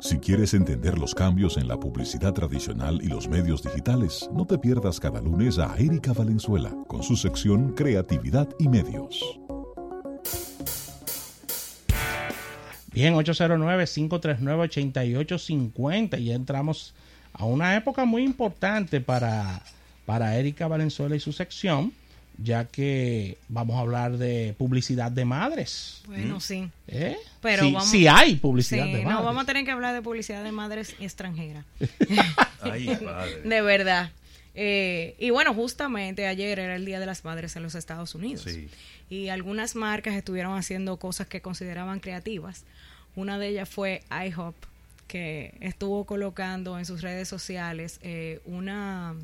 Si quieres entender los cambios en la publicidad tradicional y los medios digitales, no te pierdas cada lunes a Erika Valenzuela con su sección Creatividad y Medios. Bien, 809-539-8850 y ya entramos a una época muy importante para, para Erika Valenzuela y su sección ya que vamos a hablar de publicidad de madres. Bueno, ¿Mm? sí. ¿Eh? Pero sí, vamos, hay publicidad de madres. No, vamos a tener que hablar de publicidad de madres extranjeras. de verdad. Eh, y bueno, justamente ayer era el Día de las Madres en los Estados Unidos. Sí. Y algunas marcas estuvieron haciendo cosas que consideraban creativas. Una de ellas fue IHOP, que estuvo colocando en sus redes sociales eh, una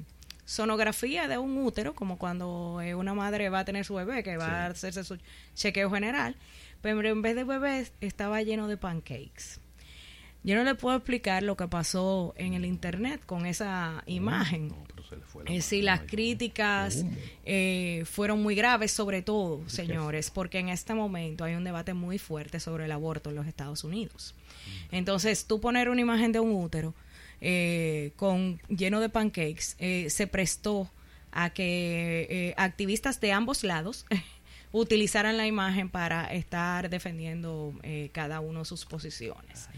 sonografía de un útero, como cuando eh, una madre va a tener su bebé, que va a hacerse su chequeo general, pero en vez de bebés estaba lleno de pancakes. Yo no le puedo explicar lo que pasó en el internet con esa imagen. Es decir, las críticas eh, fueron muy graves, sobre todo, señores, porque en este momento hay un debate muy fuerte sobre el aborto en los Estados Unidos. Entonces, tú poner una imagen de un útero eh, con lleno de pancakes, eh, se prestó a que eh, activistas de ambos lados utilizaran la imagen para estar defendiendo cada uno sus posiciones.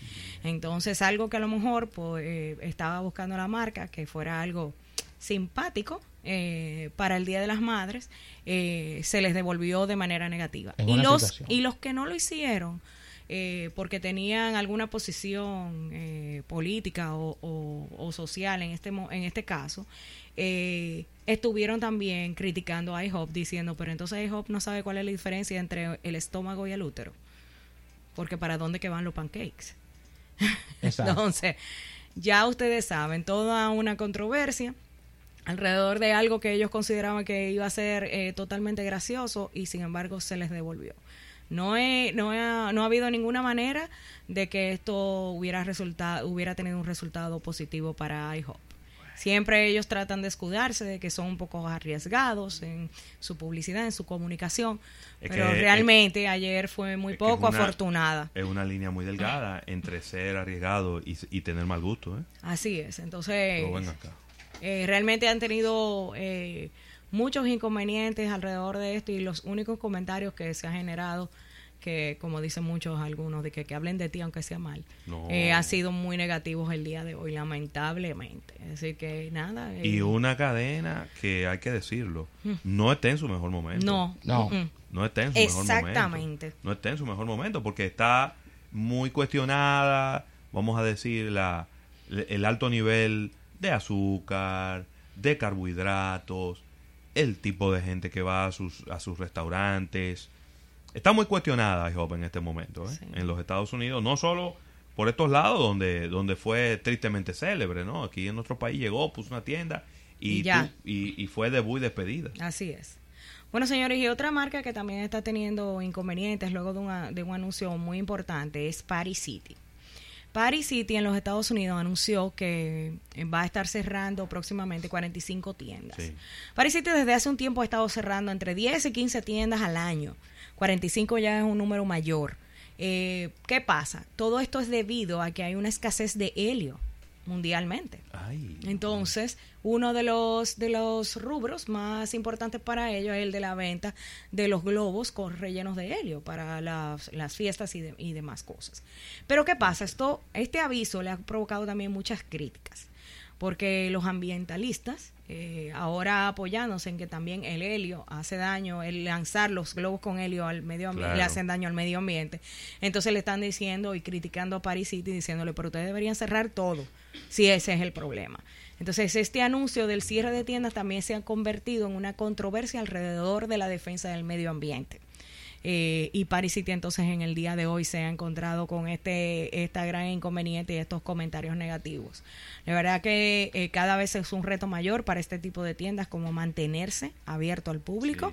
Entonces, algo que a lo mejor pues, estaba buscando la marca, que fuera algo simpático, para el Día de las Madres se les devolvió de manera negativa. Y los, y los que no lo hicieron eh, porque tenían alguna posición eh, política o, social en este, en este caso, eh, estuvieron también criticando a IHOP diciendo, pero entonces IHOP no sabe cuál es la diferencia entre el estómago y el útero, porque para dónde que van los pancakes. entonces, ya ustedes saben, toda una controversia alrededor de algo que ellos consideraban que iba a ser totalmente gracioso y sin embargo se les devolvió. No, no, ha, no ha habido ninguna manera de que esto hubiera, resultado, hubiera tenido un resultado positivo para IHOP. Siempre ellos tratan de escudarse de que son un poco arriesgados en su publicidad, en su comunicación, pero realmente ayer fue muy poco afortunada. Es una línea muy delgada entre ser arriesgado y, tener mal gusto. ¿eh? Así es, entonces eh, realmente han tenido eh, muchos inconvenientes alrededor de esto y los únicos comentarios que se ha generado que como dicen muchos algunos de que, que hablen de ti aunque sea mal eh, ha sido muy negativos el día de hoy lamentablemente. Así que nada y eh, una cadena que hay que decirlo mm. no está en su mejor momento. No. No. No está en su mejor momento. Exactamente. No está en su mejor momento porque está muy cuestionada vamos a decir la el alto nivel de azúcar de carbohidratos el tipo de gente que va a sus, a sus restaurantes. Está muy cuestionada IHOP en este momento, ¿eh? en los Estados Unidos, no solo por estos lados donde, donde fue tristemente célebre, ¿no? Aquí en nuestro país llegó, puso una tienda y, y, y, fue debut y despedida. Así es. Bueno, señores, y otra marca que también está teniendo inconvenientes luego de, de un anuncio muy importante es Paris City. Paris City en los Estados Unidos anunció que eh, va a estar cerrando próximamente 45 tiendas. Paris City desde hace un tiempo ha estado cerrando entre 10 y 15 tiendas al año. 45 ya es un número mayor. Eh, ¿Qué pasa? Todo esto es debido a que hay una escasez de helio mundialmente. Entonces, uno de los, de los rubros más importantes para ellos es el de la venta de los globos con rellenos de helio para las, las fiestas y, y demás cosas. Pero ¿qué pasa? Esto, este aviso le ha provocado también muchas críticas, porque los ambientalistas eh, ahora apoyándose en que también el helio hace daño, el lanzar los globos con helio al medio ambiente, le hacen daño al medio ambiente. Entonces le están diciendo y criticando a Paris City diciéndole, pero ustedes deberían cerrar todo, si ese es el problema. Entonces este anuncio del cierre de tiendas también se ha convertido en una controversia alrededor de la defensa del medio ambiente. Eh, y Paris City entonces en el día de hoy se ha encontrado con este esta gran inconveniente y estos comentarios negativos. La verdad que eh, cada vez es un reto mayor para este tipo de tiendas como mantenerse abierto al público.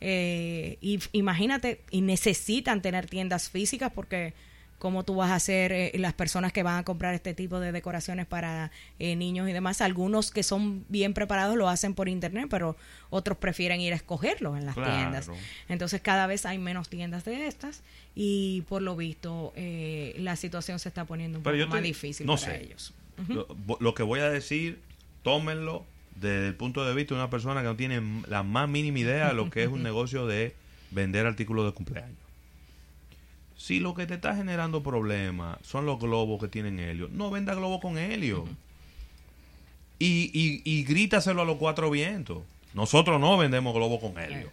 Eh, y imagínate, y necesitan tener tiendas físicas porque cómo tú vas a hacer eh, las personas que van a comprar este tipo de decoraciones para eh, niños y demás. Algunos que son bien preparados lo hacen por internet, pero otros prefieren ir a escogerlos en las tiendas. Entonces cada vez hay menos tiendas de estas y por lo visto eh, la situación se está poniendo un poco más difícil para ellos. lo que voy a decir, tómenlo desde el punto de vista de una persona que no tiene la más mínima idea de lo que es un negocio de vender artículos de cumpleaños. Si lo que te está generando problemas son los globos que tienen helio, no venda globos con helio. y, y, y, grítaselo a los cuatro vientos. Nosotros no vendemos globos con helio.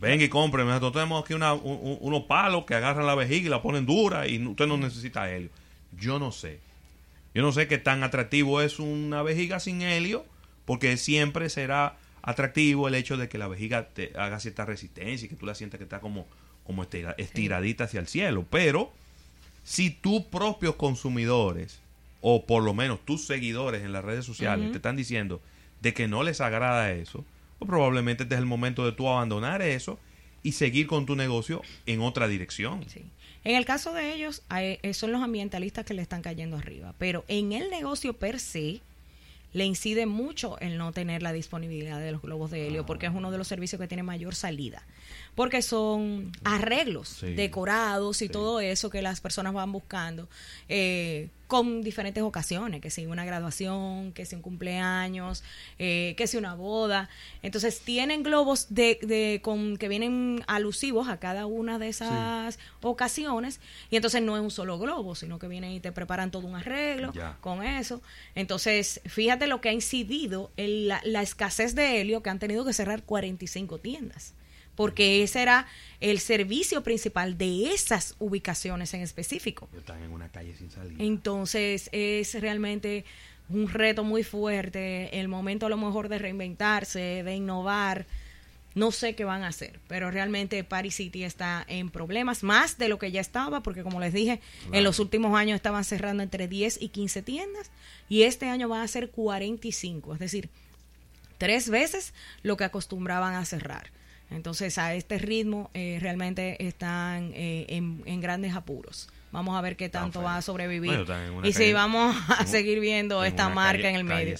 Venga y compre. Nosotros tenemos aquí una, unos palos que agarran la vejiga y la ponen dura y usted no necesita helio. Yo no sé. Yo no sé qué tan atractivo es una vejiga sin helio, porque siempre será atractivo el hecho de que la vejiga te haga cierta resistencia y que tú la sientas que está como, como estiradita hacia el cielo. Pero si tus propios consumidores, o por lo menos tus seguidores en las redes sociales, te están diciendo de que no les agrada eso, pues probablemente este es el momento de tú abandonar eso y seguir con tu negocio en otra dirección. En el caso de ellos, eh, son los ambientalistas que le están cayendo arriba, pero en el negocio per se, le incide mucho el no tener la disponibilidad de los globos de helio, porque es uno de los servicios que tiene mayor salida. Porque son arreglos decorados y todo eso que las personas van buscando. Eh, con diferentes ocasiones, que si una graduación, que si un cumpleaños, eh, que si una boda. Entonces tienen globos de, de, con, que vienen alusivos a cada una de esas ocasiones y entonces no es un solo globo, sino que vienen y te preparan todo un arreglo con eso. Entonces, fíjate lo que ha incidido en la, la escasez de helio que han tenido que cerrar 45 tiendas porque ese era el servicio principal de esas ubicaciones en específico. Están en una calle sin salida. Entonces es realmente un reto muy fuerte, el momento a lo mejor de reinventarse, de innovar. No sé qué van a hacer, pero realmente Paris City está en problemas, más de lo que ya estaba, porque como les dije, en los últimos años estaban cerrando entre 10 y 15 tiendas, y este año va a ser 45, es decir, tres veces lo que acostumbraban a cerrar. Entonces, a este ritmo eh, realmente están eh, en, grandes apuros. Vamos a ver qué tanto va a sobrevivir. y si vamos a seguir viendo esta marca en el medio.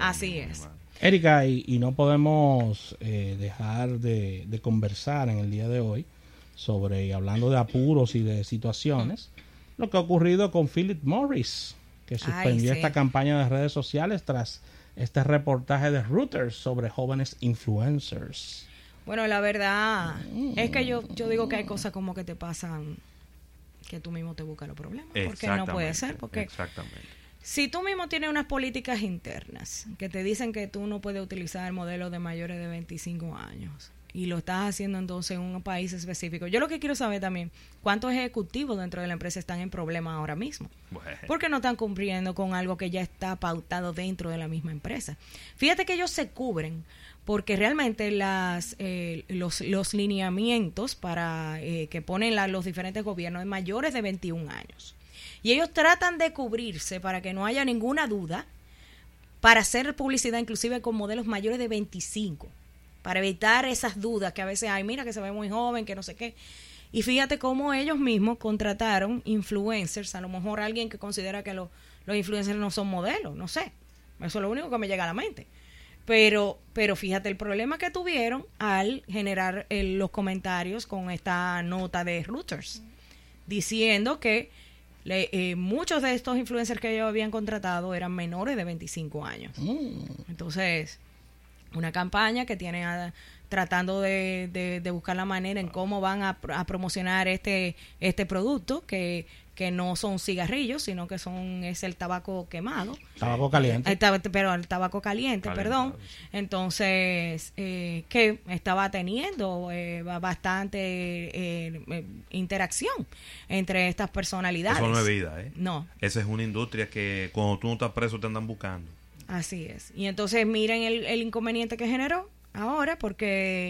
Así es. Erika, y, no podemos eh, dejar de, conversar en el día de hoy sobre, hablando de apuros y de situaciones, lo que ha ocurrido con Philip Morris, que suspendió esta campaña de redes sociales tras este reportaje de Reuters sobre jóvenes influencers. Bueno, la verdad es que yo, yo digo que hay cosas como que te pasan que tú mismo te buscas los problemas. Porque no puede ser. Porque exactamente. si tú mismo tienes unas políticas internas que te dicen que tú no puedes utilizar modelos de mayores de 25 años y lo estás haciendo entonces en un país específico. Yo lo que quiero saber también, ¿cuántos ejecutivos dentro de la empresa están en problemas ahora mismo? Porque no están cumpliendo con algo que ya está pautado dentro de la misma empresa. Fíjate que ellos se cubren porque realmente las, eh, los, los, lineamientos para eh, que ponen los diferentes gobiernos de mayores de 21 años. Y ellos tratan de cubrirse para que no haya ninguna duda, para hacer publicidad inclusive con modelos mayores de 25, para evitar esas dudas que a veces hay, mira que se ve muy joven, que no sé qué. Y fíjate cómo ellos mismos contrataron influencers, a lo mejor alguien que considera que los influencers no son modelos, no sé. Eso es lo único que me llega a la mente pero, pero fíjate el problema que tuvieron al generar los comentarios con esta nota de Reuters, diciendo que eh, muchos de estos influencers que ellos habían contratado eran menores de 25 años. Mm. Entonces, una campaña que tiene tratando de, de, buscar la manera en cómo van a, a promocionar este, este producto que que no son cigarrillos, sino que son es el tabaco quemado. Tabaco caliente. El pero el tabaco caliente, perdón. Entonces, eh, que estaba teniendo eh, bastante eh, interacción entre estas personalidades. Eso no es vida, ¿eh? No. Esa es una industria que cuando tú no estás preso te andan buscando. Así es. Y entonces miren el, el inconveniente que generó ahora porque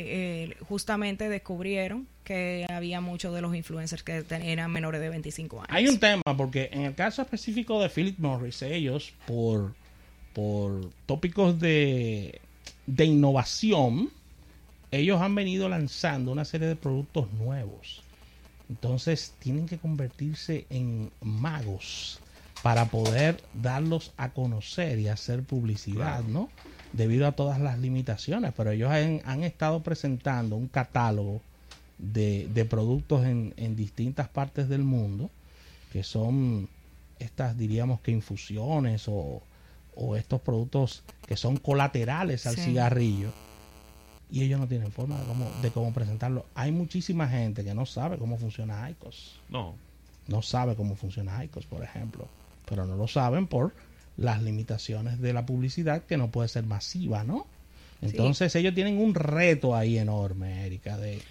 eh, justamente descubrieron que había muchos de los influencers que eran menores de 25 años. Hay un tema, porque en el caso específico de Philip Morris, ellos, por, por tópicos de, de innovación, ellos han venido lanzando una serie de productos nuevos. Entonces tienen que convertirse en magos para poder darlos a conocer y hacer publicidad, ¿no? Debido a todas las limitaciones, pero ellos han, estado presentando un catálogo de, de productos en, en, distintas partes del mundo, que son estas, diríamos que infusiones o, o estos productos que son colaterales al cigarrillo y ellos no tienen forma de cómo, de cómo presentarlo. Hay muchísima gente que no sabe cómo funciona ICOS. No. No sabe cómo funciona ICOS, por ejemplo. Pero no lo saben por las limitaciones de la publicidad que no puede ser masiva, ¿no? Entonces ellos tienen un reto ahí enorme, Erika, de,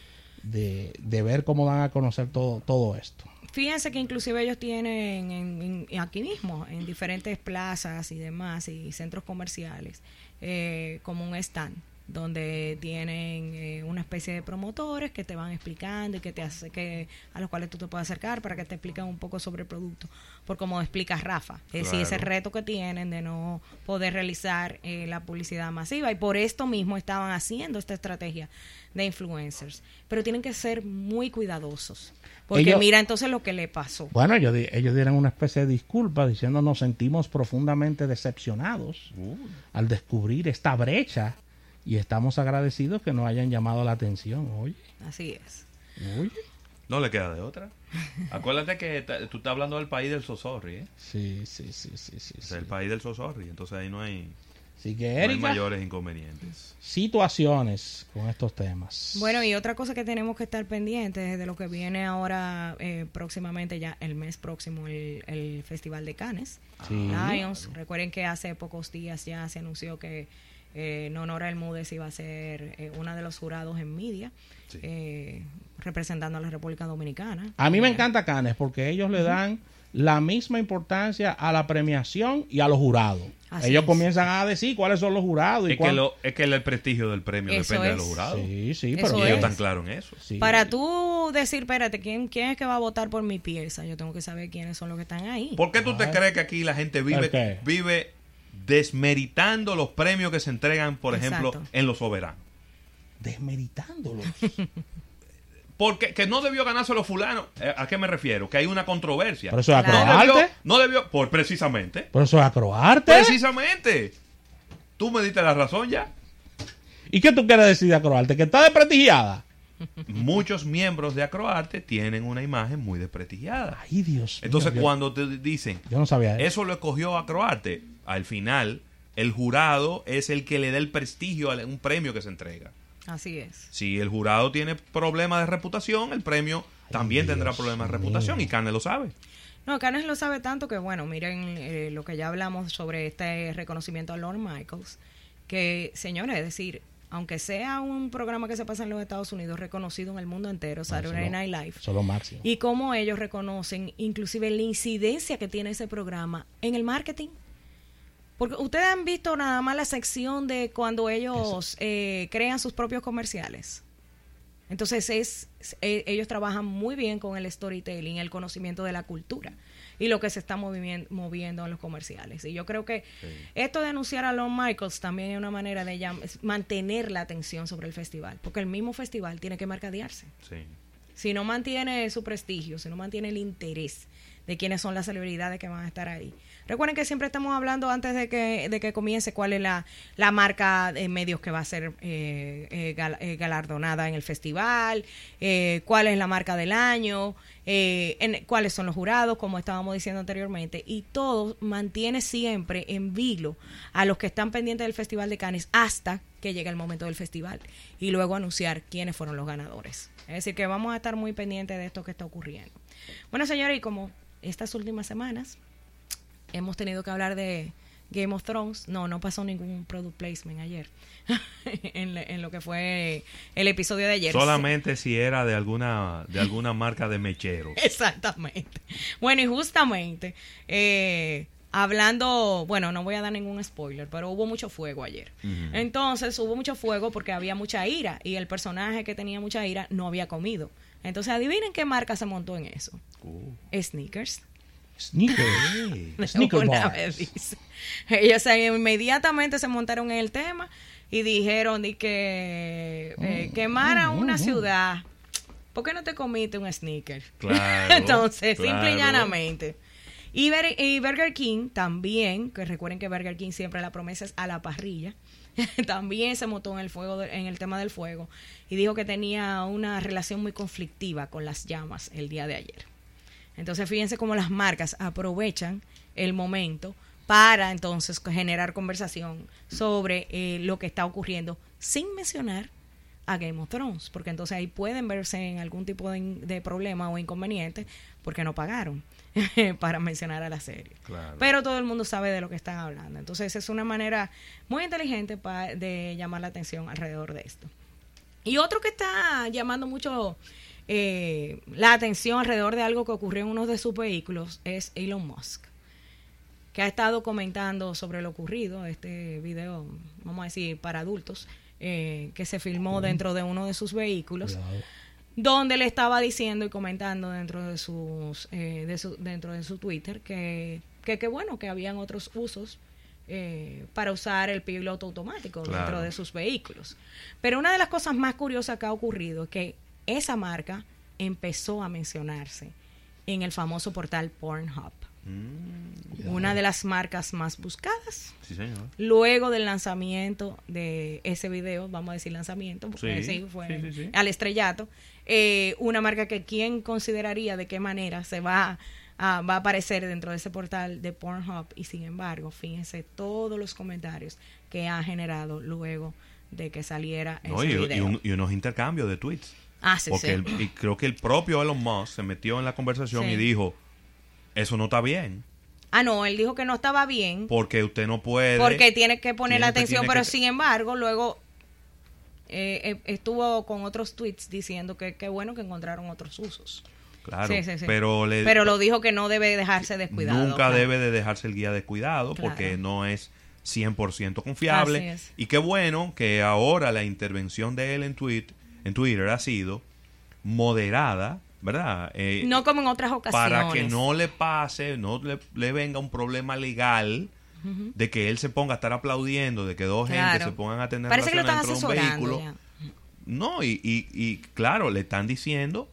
de, de, ver cómo van a conocer todo, todo esto. Fíjense que inclusive ellos tienen en, aquí mismo, en diferentes plazas y demás, y centros comerciales, eh, como un stand donde tienen eh, una especie de promotores que te van explicando y que te hace que a los cuales tú te puedes acercar para que te expliquen un poco sobre el producto. Por como explica Rafa es decir ese reto que tienen de no poder realizar eh, la publicidad masiva. Y por esto mismo estaban haciendo esta estrategia de influencers. Pero tienen que ser muy cuidadosos porque mira entonces lo que le pasó. Bueno ellos, ellos dieron una especie de disculpa diciendo nos sentimos profundamente decepcionados uh. al descubrir esta brecha y estamos agradecidos que nos hayan llamado la atención, oye. Así es. Oye. No le queda de otra. Acuérdate que tú estás hablando del país del Sosorri, ¿eh? Sí, sí, sí, sí, sí. Es el país del Sosorri, entonces ahí no hay, sí que, hay mayores inconvenientes. Situaciones con estos temas. Bueno, y otra cosa que tenemos que estar pendientes de lo que viene ahora eh, próximamente, ya el mes próximo, el, Festival de Cannes. Lions. Recuerden que hace pocos días ya se anunció que eh, Nonora Elmúdez iba a ser eh, una de los jurados en media, eh, representando a la República Dominicana. A mí me encanta Canes porque ellos le dan la misma importancia a la premiación y a los jurados. ellos comienzan a decir cuáles son los jurados. Y es, que lo, es que el prestigio del premio depende de los jurados. Sí, sí, pero ellos están claros en eso. Para tú decir, espérate, ¿quién, ¿quién es que va a votar por mi pieza? Yo tengo que saber quiénes son los que están ahí. ¿Por qué tú te crees que aquí la gente vive, vive desmeritando los premios que se entregan, por ejemplo, en los soberanos. Desmeritándolos. Porque que no debió ganarse los fulanos. Eh, ¿A qué me refiero? Que hay una controversia. ¿Por eso es acroarte? No debió, por precisamente. ¿Por eso es acroarte? Precisamente. Tú me diste la razón ya. ¿Y qué tú quieres decir de acroarte? ¿Que está desprestigiada? Muchos miembros de Acroarte tienen una imagen muy desprestigiada. Ay, Dios. Entonces, cuando te dicen, yo no sabía eso. eso lo escogió Acroarte, al final el jurado es el que le da el prestigio a un premio que se entrega. Así es. Si el jurado tiene problemas de reputación, el premio también tendrá problemas de reputación y Canes lo sabe. No, Canes lo sabe tanto que, bueno, miren eh, lo que ya hablamos sobre este reconocimiento a Lord Michaels, que, señores, es decir, aunque sea un programa que se pasa en los Estados Unidos, reconocido en el mundo entero, Saturday Night Live. Solo máximo. Y cómo ellos reconocen inclusive la incidencia que tiene ese programa en el marketing. Porque ustedes han visto nada más la sección de cuando ellos eh, crean sus propios comerciales. Entonces es, e, ellos trabajan muy bien con el storytelling, el conocimiento de la cultura y lo que se está moviendo en los comerciales. Y yo creo que esto de anunciar a Lon Michaels también es una manera de mantener la atención sobre el festival, porque el mismo festival tiene que mercadearse. Si no mantiene su prestigio, si no mantiene el interés de quiénes son las celebridades que van a estar ahí, Recuerden que siempre estamos hablando antes de que, de que comience cuál es la, la marca de medios que va a ser eh, eh, eh, galardonada en el festival, cuál es la marca del año, en, cuáles son los jurados, como estábamos diciendo anteriormente, y todo mantiene siempre en vilo a los que están pendientes del Festival de Cannes hasta que llegue el momento del festival y luego anunciar quiénes fueron los ganadores. Es decir, que vamos a estar muy pendientes de esto que está ocurriendo. Bueno, señores, y como estas últimas semanas hemos tenido que hablar de Game of Thrones. No, no pasó ningún product placement ayer. en, lo que fue el episodio de ayer. Solamente si era de alguna, de alguna marca de mechero. Exactamente. Bueno, y justamente, eh, hablando, bueno, no voy a dar ningún spoiler, pero hubo mucho fuego ayer. Entonces, hubo mucho fuego porque había mucha ira y el personaje que tenía mucha ira no había comido. Entonces, adivinen qué marca se montó en eso. Uh. Sneakers. Sneakers. Sneakers. Ellos inmediatamente se montaron en el tema y dijeron de que eh, mm, quemara mm, una mm, ciudad ¿por qué no te comiste un sneaker? Claro. Entonces, simple y llanamente. Y, Burger King también, que recuerden que Burger King siempre la promesa es a la parrilla, también se montó en el fuego en el tema del fuego y dijo que tenía una relación muy conflictiva con las llamas el día de ayer. Entonces fíjense cómo las marcas aprovechan el momento para entonces generar conversación sobre eh, lo que está ocurriendo sin mencionar a Game of Thrones, porque entonces ahí pueden verse en algún tipo de, problema o inconveniente porque no pagaron para mencionar a la serie. Pero todo el mundo sabe de lo que están hablando. Entonces es una manera muy inteligente de llamar la atención alrededor de esto. Y otro que está llamando mucho eh, la atención alrededor de algo que ocurrió en uno de sus vehículos es Elon Musk que ha estado comentando sobre lo ocurrido, este video, vamos a decir, para adultos, eh, que se filmó dentro de uno de sus vehículos, donde le estaba diciendo y comentando dentro de sus eh, de su, dentro de su Twitter que que, bueno que habían otros usos eh, para usar el piloto automático dentro de sus vehículos. Pero una de las cosas más curiosas que ha ocurrido es que esa marca empezó a mencionarse en el famoso portal Pornhub. Mm, una de las marcas más buscadas. Luego del lanzamiento de ese video, vamos a decir lanzamiento, porque sí, fue al estrellato, eh, una marca que quién consideraría de qué manera se va a, va a aparecer dentro de ese portal de Pornhub y sin embargo, fíjense todos los comentarios que ha generado luego de que saliera ese y, video. Y, unos intercambios de tweets. Ah, sí, porque y creo que el propio Elon Musk se metió en la conversación y dijo, eso no está bien. Ah, no, él dijo que no estaba bien. Porque usted no puede. Porque tiene que poner la atención, pero sin embargo, luego eh, eh, estuvo con otros tweets diciendo que qué bueno que encontraron otros usos. Claro, Pero, pero lo dijo que no debe dejarse descuidado. Nunca debe de dejarse el guía descuidado porque no es 100% confiable. Y qué bueno que ahora la intervención de él en, tweet, en Twitter ha sido moderada ¿verdad? Eh, no como en otras ocasiones. Para que no le pase, no le, venga un problema legal de que él se ponga a estar aplaudiendo, de que dos gente se pongan a tener Parece que lo están un vehículo. No, y, y, y claro, le están diciendo,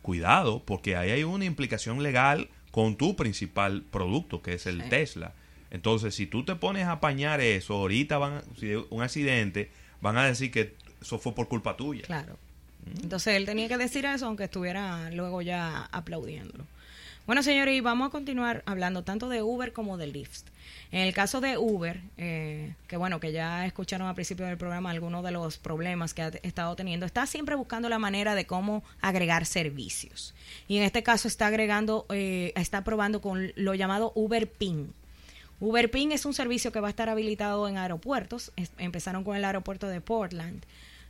cuidado, porque ahí hay una implicación legal con tu principal producto, que es el Tesla. Entonces, si tú te pones a apañar eso, ahorita van, si un accidente, van a decir que eso fue por culpa tuya. Claro. Entonces él tenía que decir eso, aunque estuviera luego ya aplaudiéndolo. Bueno, señores, y vamos a continuar hablando tanto de Uber como de Lyft. En el caso de Uber, eh, que bueno, que ya escucharon al principio del programa algunos de los problemas que ha estado teniendo, está siempre buscando la manera de cómo agregar servicios. Y en este caso está agregando, eh, está probando con lo llamado Uber Pin. Uber Pin es un servicio que va a estar habilitado en aeropuertos. empezaron con el aeropuerto de Portland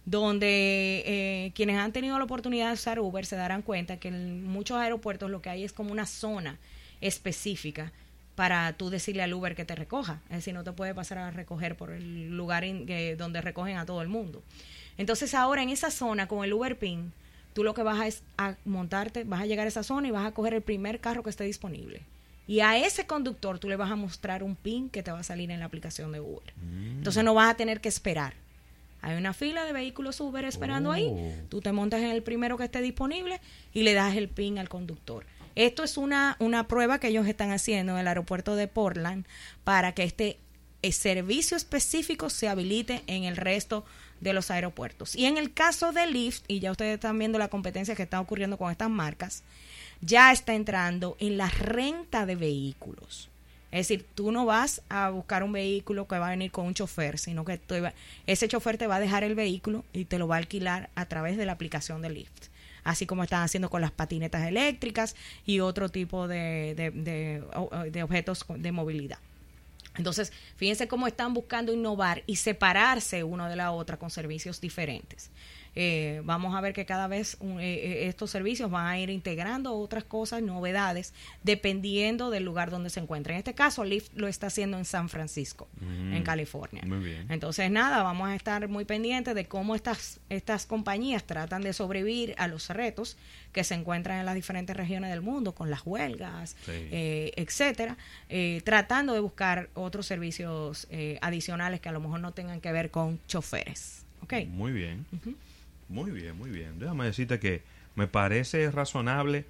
donde eh, quienes han tenido la oportunidad de usar Uber se darán cuenta que en muchos aeropuertos lo que hay es como una zona específica para tú decirle al Uber que te recoja. Es decir, no te puede pasar a recoger por el lugar donde recogen a todo el mundo. Entonces ahora en esa zona con el Uber PIN, tú lo que vas a es a montarte, vas a llegar a esa zona y vas a coger el primer carro que esté disponible. Y a ese conductor tú le vas a mostrar un PIN que te va a salir en la aplicación de Uber. Mm. Entonces no vas a tener que esperar. Hay una fila de vehículos Uber esperando ahí. Oh. Tú te montas en el primero que esté disponible y le das el PIN al conductor. Esto es una, una prueba que ellos están haciendo en el aeropuerto de Portland para que este eh, servicio específico se habilite en el resto de los aeropuertos. Y en el caso de Lyft, y ya ustedes están viendo la competencia que está ocurriendo con estas marcas, ya está entrando en la renta de vehículos. Es decir, tú no vas a buscar un vehículo que va a venir con un chofer, sino que ese chofer te va a dejar el vehículo y te lo va a alquilar a través de la aplicación de Lyft. Así como están haciendo con las patinetas eléctricas y otro tipo de, de objetos de movilidad. Entonces, fíjense cómo están buscando innovar y separarse uno de la otra con servicios diferentes. Eh, vamos a ver que cada vez eh, eh, estos servicios van a ir integrando otras cosas, novedades, dependiendo del lugar donde se encuentre. En este caso, Lyft lo está haciendo en San Francisco, en mm, California. Entonces, nada, vamos a estar muy pendientes de cómo estas, estas compañías tratan de sobrevivir a los retos que se encuentran en las diferentes regiones del mundo, con las huelgas, etcétera, tratando de buscar otros servicios adicionales que a lo mejor no tengan que ver con choferes. Okay. Muy bien. Muy bien, muy bien. Déjame decirte que me parece razonable,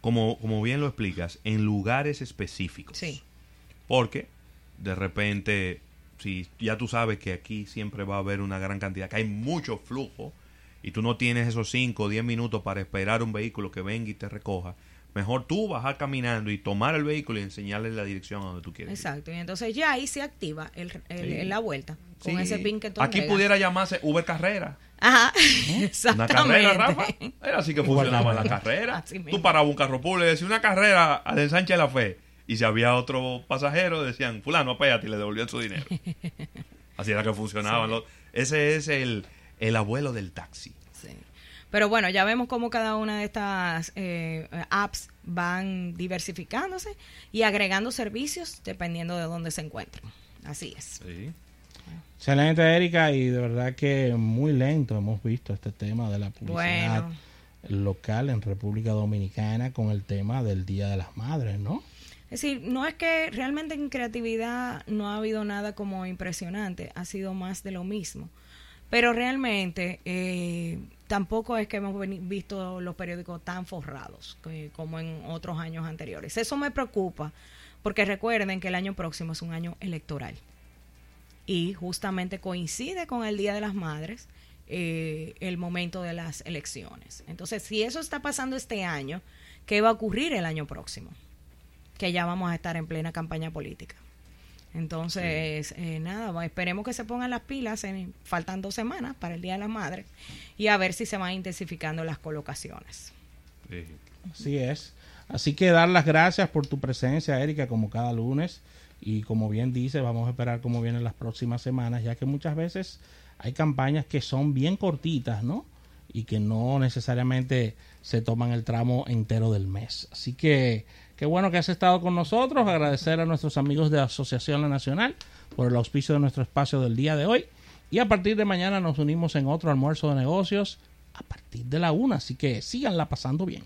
como, como bien lo explicas, en lugares específicos. Sí. Porque de repente, si ya tú sabes que aquí siempre va a haber una gran cantidad, que hay mucho flujo, y tú no tienes esos 5 o 10 minutos para esperar un vehículo que venga y te recoja, mejor tú bajar caminando y tomar el vehículo y enseñarle la dirección a donde tú quieres. Exacto, y entonces ya ahí se activa el, la vuelta con ese pin que tú Aquí pudiera llamarse Uber Carrera. Ajá, Una carrera, Rafa. Era así que funcionaba la carrera. Tú parabas un carro público y decías una carrera al ensanche de la fe. Y si había otro pasajero, decían, fulano, apéate y le devolvían su dinero. Así era que funcionaban. Los... Ese es el, el abuelo del taxi. Pero bueno, ya vemos cómo cada una de estas eh, apps van diversificándose y agregando servicios dependiendo de dónde se encuentren. Así es. Excelente, Erika, y de verdad que muy lento hemos visto este tema de la publicidad local en República Dominicana con el tema del Día de las Madres, ¿no? Es decir, no es que realmente en creatividad no ha habido nada como impresionante, ha sido más de lo mismo. Pero realmente eh, tampoco es que hemos visto los periódicos tan forrados como en otros años anteriores. Eso me preocupa porque recuerden que el año próximo es un año electoral y justamente coincide con el Día de las Madres eh, el momento de las elecciones. Entonces, si eso está pasando este año, ¿qué va a ocurrir el año próximo? Que ya vamos a estar en plena campaña política. Entonces, eh, nada, esperemos que se pongan las pilas, en, faltan dos semanas para el Día de la Madre, y a ver si se van intensificando las colocaciones. Así es. Así que dar las gracias por tu presencia, Erika, como cada lunes. Y como bien dice, vamos a esperar cómo vienen las próximas semanas, ya que muchas veces hay campañas que son bien cortitas, ¿no? Y que no necesariamente se toman el tramo entero del mes. Así que Qué bueno que has estado con nosotros. Agradecer a nuestros amigos de Asociación La Nacional por el auspicio de nuestro espacio del día de hoy. Y a partir de mañana nos unimos en otro almuerzo de negocios a partir de la una. Así que síganla pasando bien.